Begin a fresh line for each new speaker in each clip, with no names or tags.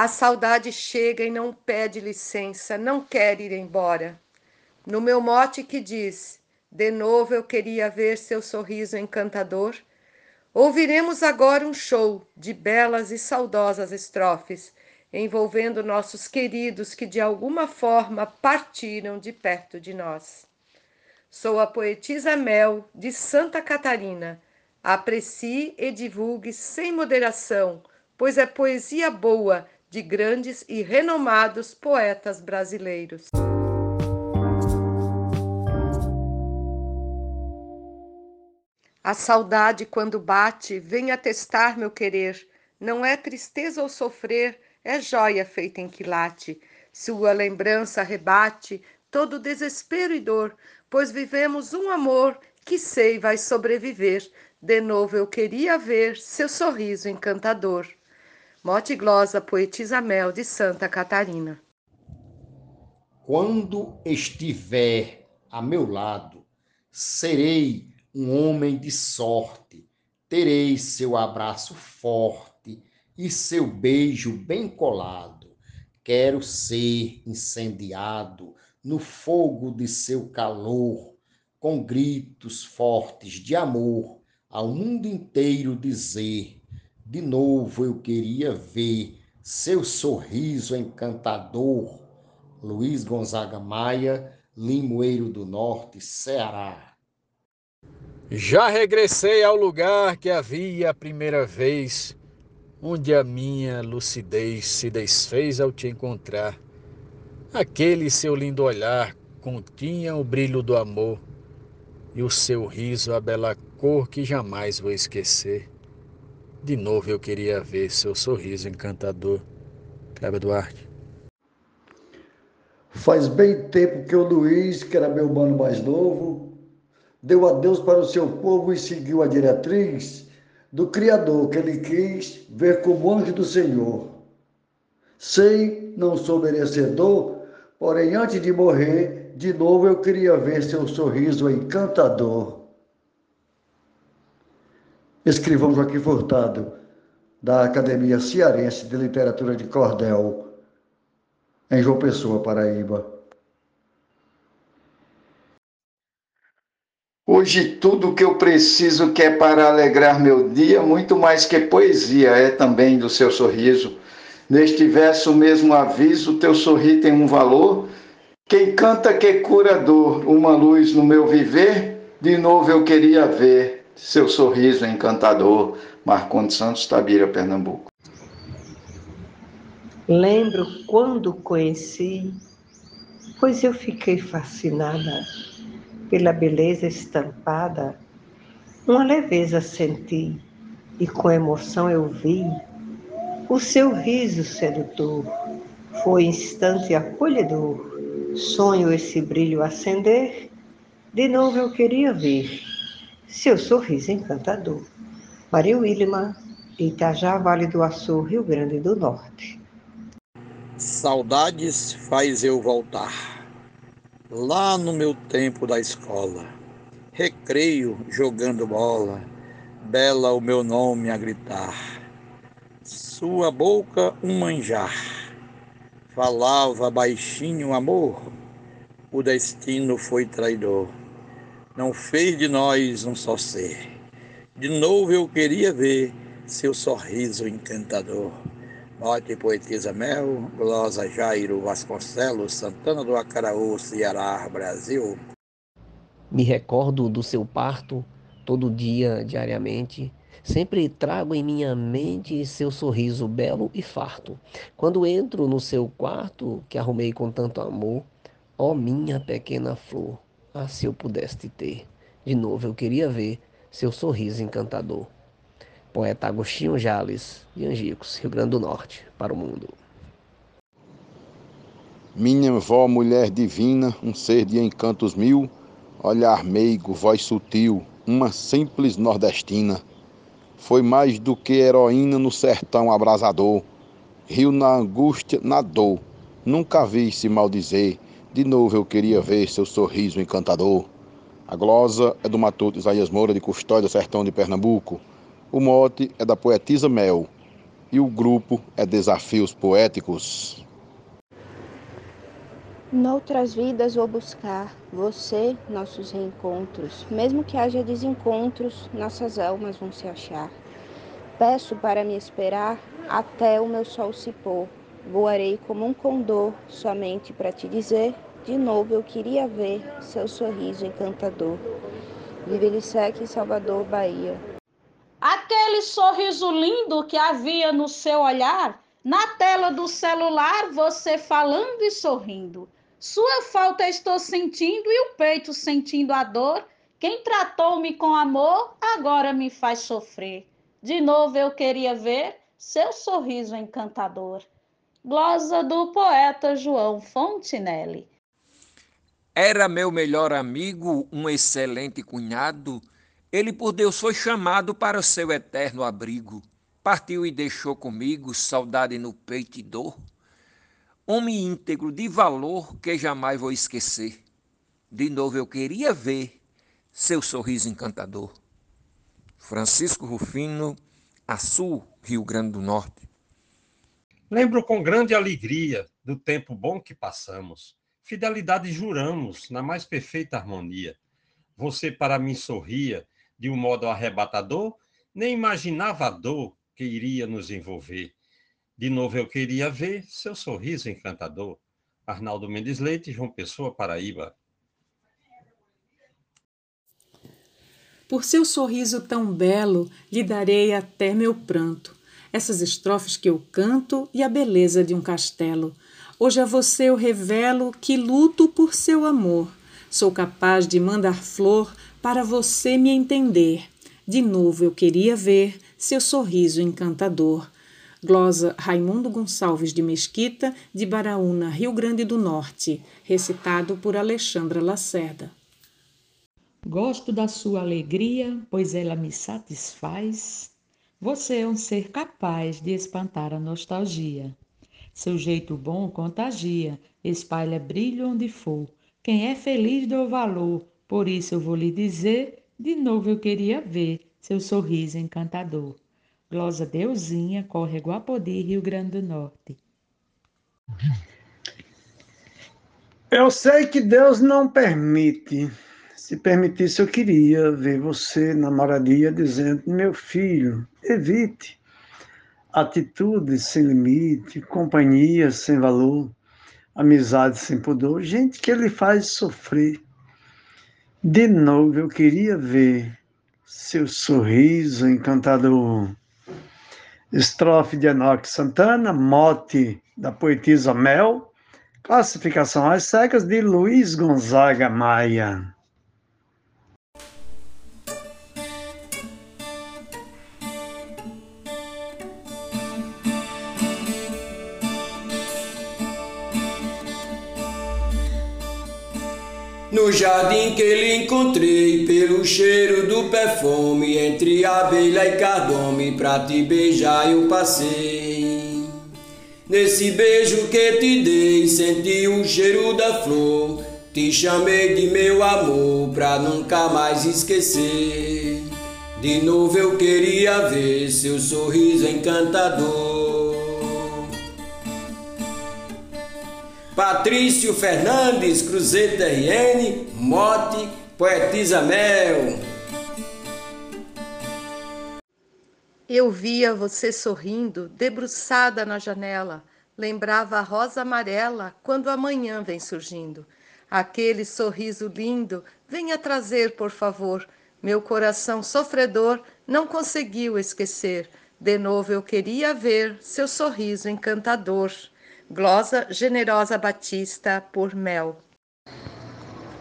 A saudade chega e não pede licença, não quer ir embora. No meu mote que diz: De novo eu queria ver seu sorriso encantador. Ouviremos agora um show de belas e saudosas estrofes, envolvendo nossos queridos que de alguma forma partiram de perto de nós. Sou a poetisa Mel de Santa Catarina. Aprecie e divulgue sem moderação, pois é poesia boa de grandes e renomados poetas brasileiros. A saudade, quando bate, vem atestar meu querer. Não é tristeza ou sofrer, é joia feita em quilate. Sua lembrança rebate todo desespero e dor, pois vivemos um amor que sei vai sobreviver. De novo eu queria ver seu sorriso encantador. Mote glosa poetisa Mel de Santa Catarina.
Quando estiver a meu lado, serei um homem de sorte, terei seu abraço forte e seu beijo bem colado. Quero ser incendiado no fogo de seu calor, com gritos fortes de amor, ao mundo inteiro dizer de novo eu queria ver seu sorriso encantador. Luiz Gonzaga Maia, Limoeiro do Norte, Ceará.
Já regressei ao lugar que havia a primeira vez, onde a minha lucidez se desfez ao te encontrar. Aquele seu lindo olhar continha o brilho do amor e o seu riso a bela cor que jamais vou esquecer. De novo eu queria ver seu sorriso encantador. Cleber Duarte.
Faz bem tempo que o Luiz, que era meu mano mais novo, deu adeus para o seu povo e seguiu a diretriz do Criador que ele quis ver como anjo do Senhor. Sei, não sou merecedor, porém antes de morrer, de novo eu queria ver seu sorriso encantador escrivão Joaquim Furtado, da Academia Cearense de Literatura de Cordel, em João Pessoa, Paraíba.
Hoje tudo que eu preciso que é para alegrar meu dia, muito mais que poesia, é também do seu sorriso. Neste verso mesmo aviso, teu sorrir tem um valor. Quem canta que é curador, uma luz no meu viver, de novo eu queria ver seu sorriso encantador, Marcondes Santos, Tabira, Pernambuco.
Lembro quando conheci, pois eu fiquei fascinada pela beleza estampada, uma leveza senti e com emoção eu vi o seu riso sedutor. Foi instante acolhedor, sonho esse brilho acender, de novo eu queria ver seu sorriso encantador. Maria Wilma, Itajá, Vale do Açu, Rio Grande do Norte.
Saudades faz eu voltar. Lá no meu tempo da escola, recreio jogando bola, bela o meu nome a gritar. Sua boca um manjar, falava baixinho amor, o destino foi traidor não fez de nós um só ser. De novo eu queria ver seu sorriso encantador. Morte poetisa Mel, Glosa Jairo Vasconcelos, Santana do Acaraú, Ceará, Brasil.
Me recordo do seu parto todo dia, diariamente. Sempre trago em minha mente seu sorriso belo e farto. Quando entro no seu quarto, que arrumei com tanto amor, ó minha pequena flor, ah, se eu pudesse te ter. De novo, eu queria ver seu sorriso encantador. Poeta Agostinho Jales, de Angicos, Rio Grande do Norte, para o mundo.
Minha vó, mulher divina, um ser de encantos mil, olhar meigo, voz sutil, uma simples nordestina. Foi mais do que heroína no sertão abrasador. Rio na angústia, na dor. Nunca vi se maldizer de novo eu queria ver seu sorriso encantador. A glosa é do matuto Isaías Moura, de Custódia, Sertão de Pernambuco. O mote é da poetisa Mel. e o grupo é Desafios Poéticos.
Noutras vidas vou buscar você, nossos reencontros. Mesmo que haja desencontros, nossas almas vão se achar. Peço para me esperar até o meu sol se pôr. Voarei como um condor somente para te dizer de novo eu queria ver seu sorriso encantador. Vivelicec, Salvador, Bahia.
Aquele sorriso lindo que havia no seu olhar, na tela do celular, você falando e sorrindo. Sua falta estou sentindo e o peito sentindo a dor. Quem tratou-me com amor agora me faz sofrer. De novo eu queria ver seu sorriso encantador. Glosa do poeta João Fontinelli.
Era meu melhor amigo, um excelente cunhado. Ele por Deus foi chamado para o seu eterno abrigo. Partiu e deixou comigo saudade no peito e dor homem íntegro de valor que jamais vou esquecer. De novo eu queria ver seu sorriso encantador. Francisco Rufino, Açu, Rio Grande do Norte.
Lembro com grande alegria do tempo bom que passamos. Fidelidade juramos na mais perfeita harmonia. Você para mim sorria de um modo arrebatador, nem imaginava a dor que iria nos envolver. De novo eu queria ver seu sorriso encantador. Arnaldo Mendes Leite, João Pessoa, Paraíba.
Por seu sorriso tão belo, lhe darei até meu pranto. Essas estrofes que eu canto e a beleza de um castelo. Hoje a você eu revelo que luto por seu amor. Sou capaz de mandar flor para você me entender. De novo eu queria ver seu sorriso encantador. Glosa Raimundo Gonçalves de Mesquita, de Baraúna, Rio Grande do Norte, recitado por Alexandra Lacerda.
Gosto da sua alegria, pois ela me satisfaz. Você é um ser capaz de espantar a nostalgia. Seu jeito bom contagia, espalha brilho onde for. Quem é feliz deu valor, por isso eu vou lhe dizer, de novo eu queria ver seu sorriso encantador. Glosa Deusinha, Córrego Apodi, Rio Grande do Norte.
Eu sei que Deus não permite. Se permitisse, eu queria ver você na moradia dizendo: meu filho, evite atitudes sem limite, companhia sem valor, amizade sem pudor, gente que ele faz sofrer. De novo, eu queria ver seu sorriso encantador. Estrofe de Enoque Santana, mote da poetisa Mel, classificação às cegas de Luiz Gonzaga Maia.
No jardim que lhe encontrei, pelo cheiro do perfume, entre abelha e cardume, pra te beijar eu passei. Nesse beijo que te dei, senti o cheiro da flor, te chamei de meu amor, pra nunca mais esquecer. De novo eu queria ver seu sorriso encantador. Patrício Fernandes, Cruzeiro RN, Mote, Poetisa Mel.
Eu via você sorrindo, debruçada na janela. Lembrava a rosa amarela quando a manhã vem surgindo. Aquele sorriso lindo, venha trazer, por favor. Meu coração sofredor não conseguiu esquecer. De novo eu queria ver seu sorriso encantador. Glosa Generosa Batista por Mel.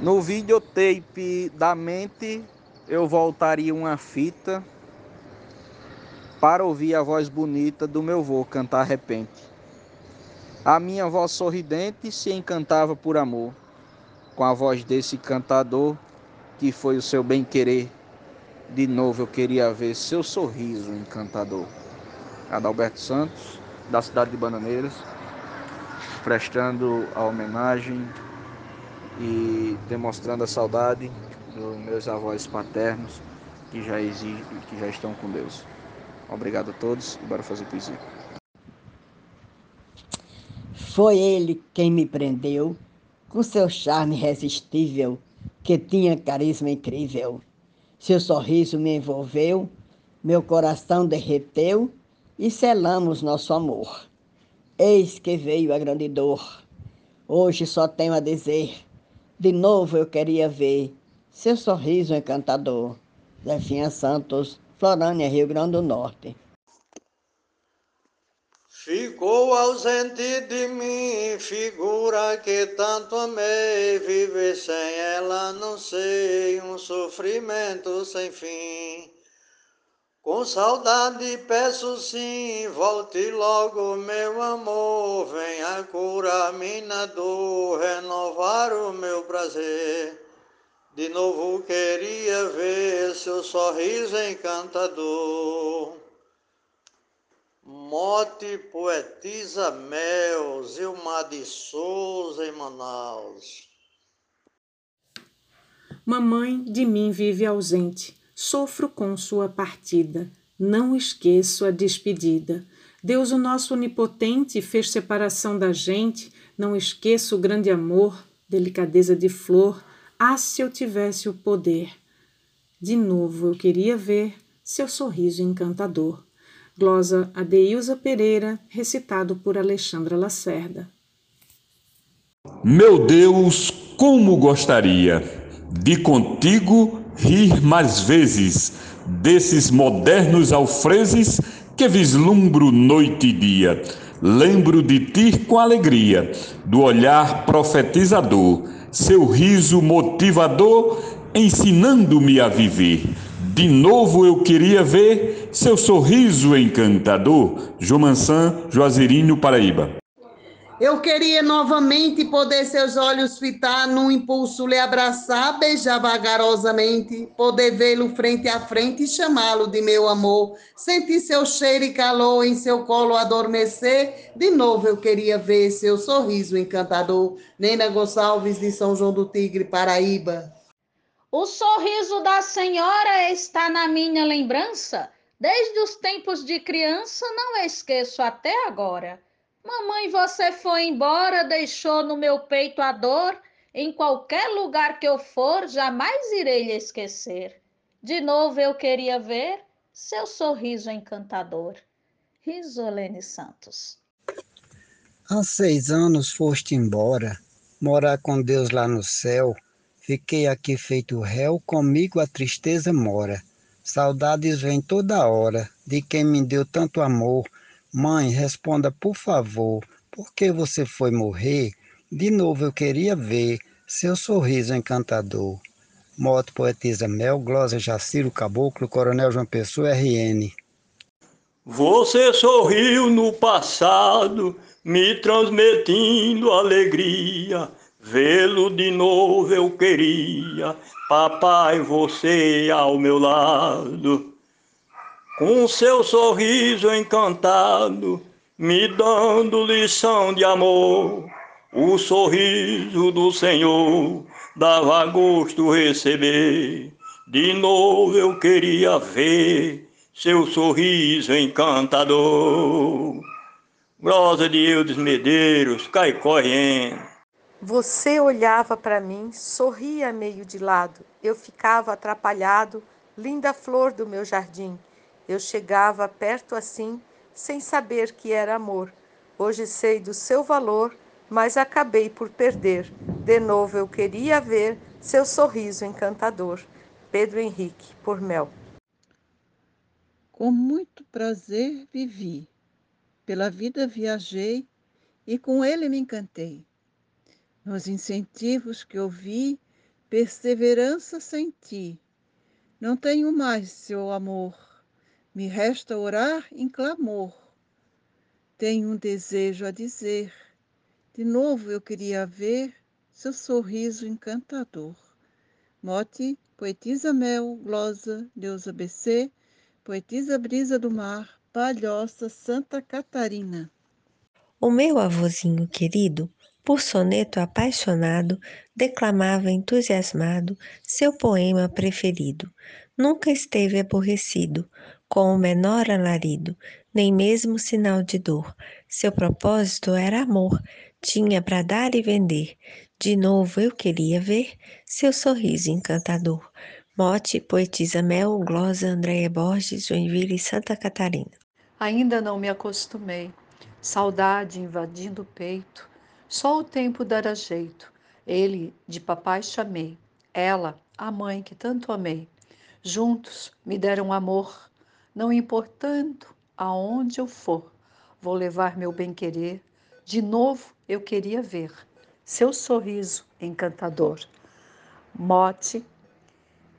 No videotape da mente, eu voltaria uma fita para ouvir a voz bonita do meu vô cantar repente. A minha voz sorridente se encantava por amor, com a voz desse cantador que foi o seu bem-querer. De novo eu queria ver seu sorriso encantador. Adalberto Santos, da cidade de Bananeiras prestando a homenagem e demonstrando a saudade dos meus avós paternos que já, exige, que já estão com Deus. Obrigado a todos e bora fazer poesia.
Foi ele quem me prendeu com seu charme irresistível, que tinha carisma incrível. Seu sorriso me envolveu, meu coração derreteu e selamos nosso amor. Eis que veio a grande dor. Hoje só tenho a dizer, de novo eu queria ver seu sorriso encantador. Zefinha Santos, Florânia, Rio Grande do Norte.
Ficou ausente de mim, figura que tanto amei, viver sem ela não sei, um sofrimento sem fim. Com saudade peço sim, volte logo, meu amor, venha curar minha dor, renovar o meu prazer. De novo queria ver seu sorriso encantador. Mote poetisa Mel, Zilmar de Souza em Manaus.
Mamãe de mim vive ausente, sofro com sua partida, não esqueço a despedida. Deus, o nosso onipotente, fez separação da gente, não esqueço o grande amor, delicadeza de flor, ah, se eu tivesse o poder. De novo eu queria ver seu sorriso encantador. Glosa Adeilza Pereira, recitado por Alexandra Lacerda.
Meu Deus, como gostaria de contigo rir mais vezes desses modernos alfreses que vislumbro noite e dia. Lembro de ti com alegria, do olhar profetizador, seu riso motivador, ensinando-me a viver. De novo eu queria ver seu sorriso encantador. Jomansan, Juazeirinho, Paraíba.
Eu queria novamente poder seus olhos fitar, num impulso lhe abraçar, beijar vagarosamente, poder vê-lo frente a frente e chamá-lo de meu amor, sentir seu cheiro e calor em seu colo adormecer. De novo eu queria ver seu sorriso encantador. Nena Gonçalves de São João do Tigre, Paraíba.
O sorriso da senhora está na minha lembrança. Desde os tempos de criança, não esqueço até agora. Mamãe, você foi embora, deixou no meu peito a dor. Em qualquer lugar que eu for, jamais irei lhe esquecer. De novo eu queria ver seu sorriso encantador. Risolene Santos.
Há seis anos foste embora, morar com Deus lá no céu. Fiquei aqui feito réu, comigo a tristeza mora. Saudades vêm toda hora, de quem me deu tanto amor Mãe, responda por favor, por que você foi morrer? De novo eu queria ver seu sorriso encantador. Moto Poetisa Mel, Glosa Jaciro Caboclo, Coronel João Pessoa, RN.
Você sorriu no passado, me transmitindo alegria. Vê-lo de novo eu queria, papai, você ao meu lado com seu sorriso encantado, me dando lição de amor. O sorriso do Senhor dava gosto receber. De novo eu queria ver seu sorriso encantador. Grosa de Eudes Medeiros, cai correndo.
Você olhava para mim, sorria meio de lado. Eu ficava atrapalhado, linda flor do meu jardim. Eu chegava perto assim, sem saber que era amor. Hoje sei do seu valor, mas acabei por perder. De novo eu queria ver seu sorriso encantador. Pedro Henrique, por Mel.
Com muito prazer vivi, pela vida viajei e com ele me encantei. Nos incentivos que ouvi, perseverança senti. Não tenho mais seu amor me resta orar em clamor. Tenho um desejo a dizer. De novo eu queria ver seu sorriso encantador. Mote, poetisa Mel, glosa, Deus ABC, poetisa Brisa do Mar, Palhoça, Santa Catarina.
O meu avôzinho querido, por soneto apaixonado, declamava entusiasmado seu poema preferido. Nunca esteve aborrecido, com o menor alarido, nem mesmo sinal de dor. Seu propósito era amor,
tinha para dar e vender. De novo eu queria ver seu sorriso encantador. Mote, Poetisa Mel, Glosa, Andréia Borges, Joinville, Santa Catarina.
Ainda não me acostumei, saudade invadindo o peito, só o tempo dará jeito. Ele de papai chamei, ela, a mãe que tanto amei. Juntos me deram amor, não importando aonde eu for, vou levar meu bem-querer. De novo eu queria ver seu sorriso encantador. Mote,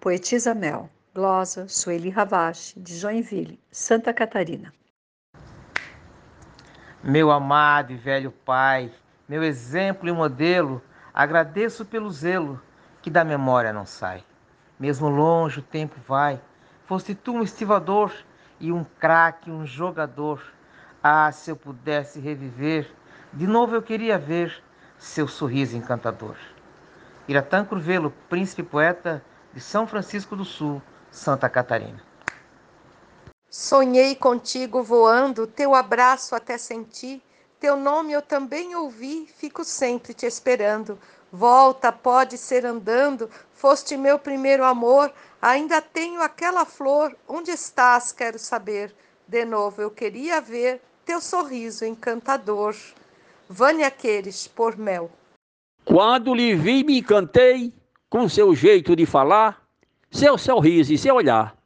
Poetisa Mel, glosa Sueli Ravache, de Joinville, Santa Catarina.
Meu amado e velho pai, meu exemplo e modelo, agradeço pelo zelo que da memória não sai. Mesmo longe o tempo vai, foste tu um estivador e um craque, um jogador. Ah, se eu pudesse reviver, de novo eu queria ver seu sorriso encantador. Iratã Curvelo, príncipe poeta de São Francisco do Sul, Santa Catarina.
Sonhei contigo voando, teu abraço até senti, teu nome eu também ouvi, fico sempre te esperando. Volta, pode ser andando, foste meu primeiro amor, ainda tenho aquela flor, onde estás, quero saber. De novo eu queria ver teu sorriso encantador. Vânia Queires, por Mel.
Quando lhe vi, me encantei com seu jeito de falar, seu sorriso e seu olhar.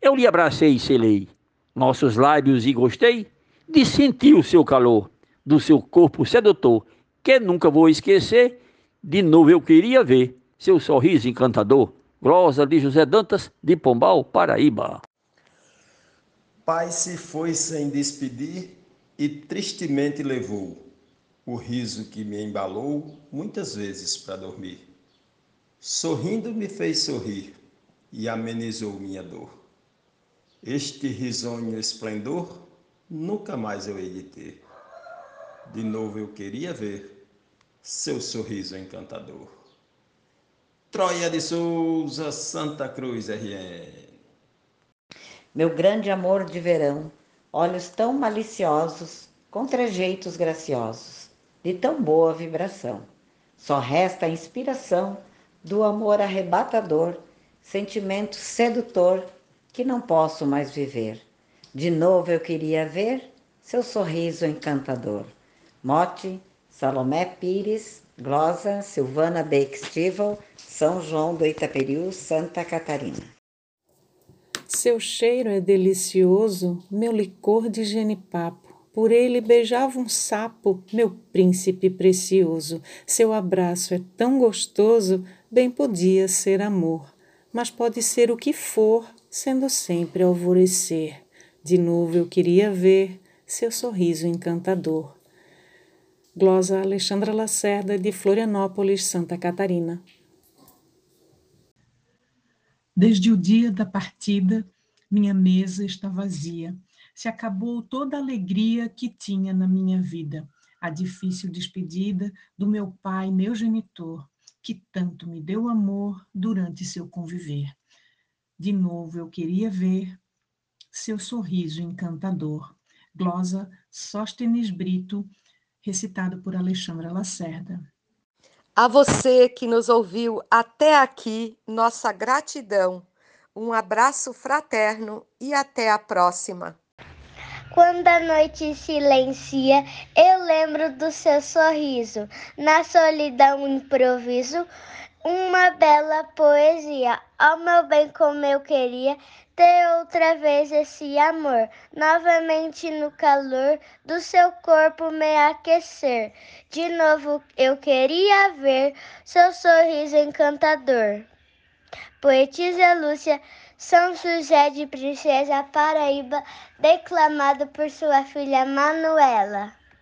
Eu lhe abracei e selei nossos lábios e gostei de sentir o seu calor, do seu corpo sedutor, que nunca vou esquecer. De novo eu queria ver seu sorriso encantador. Glosa de José Dantas, de Pombal, Paraíba.
Pai se foi sem despedir e tristemente levou o riso que me embalou muitas vezes para dormir. Sorrindo me fez sorrir e amenizou minha dor. Este risonho esplendor nunca mais eu hei de ter. De novo eu queria ver seu sorriso encantador. Troia de Souza, Santa Cruz, RN.
Meu grande amor de verão, olhos tão maliciosos, com trejeitos graciosos, de tão boa vibração. Só resta a inspiração do amor arrebatador, sentimento sedutor que não posso mais viver. De novo eu queria ver seu sorriso encantador. Mote, Salomé Pires, Glosa, Silvana Beixtival, São João do Itaperiú, Santa Catarina.
Seu cheiro é delicioso, meu licor de genipapo. Por ele beijava um sapo, meu príncipe precioso. Seu abraço é tão gostoso, bem podia ser amor. Mas pode ser o que for, sendo sempre alvorecer. De novo eu queria ver seu sorriso encantador. Glosa Alexandra Lacerda, de Florianópolis, Santa Catarina.
Desde o dia da partida, minha mesa está vazia se acabou toda a alegria que tinha na minha vida, a difícil despedida do meu pai, meu genitor, que tanto me deu amor durante seu conviver. De novo eu queria ver seu sorriso encantador. Glosa Sóstenes Brito, recitado por Alexandra Lacerda.
A você que nos ouviu até aqui, nossa gratidão. Um abraço fraterno e até a próxima.
Quando a noite silencia, eu lembro do seu sorriso. Na solidão, improviso uma bela poesia. Ao meu bem, como eu queria ter outra vez esse amor, novamente no calor do seu corpo me aquecer. De novo eu queria ver seu sorriso encantador. Poetisa Lúcia são José de Princesa Paraíba, declamado por sua filha Manuela.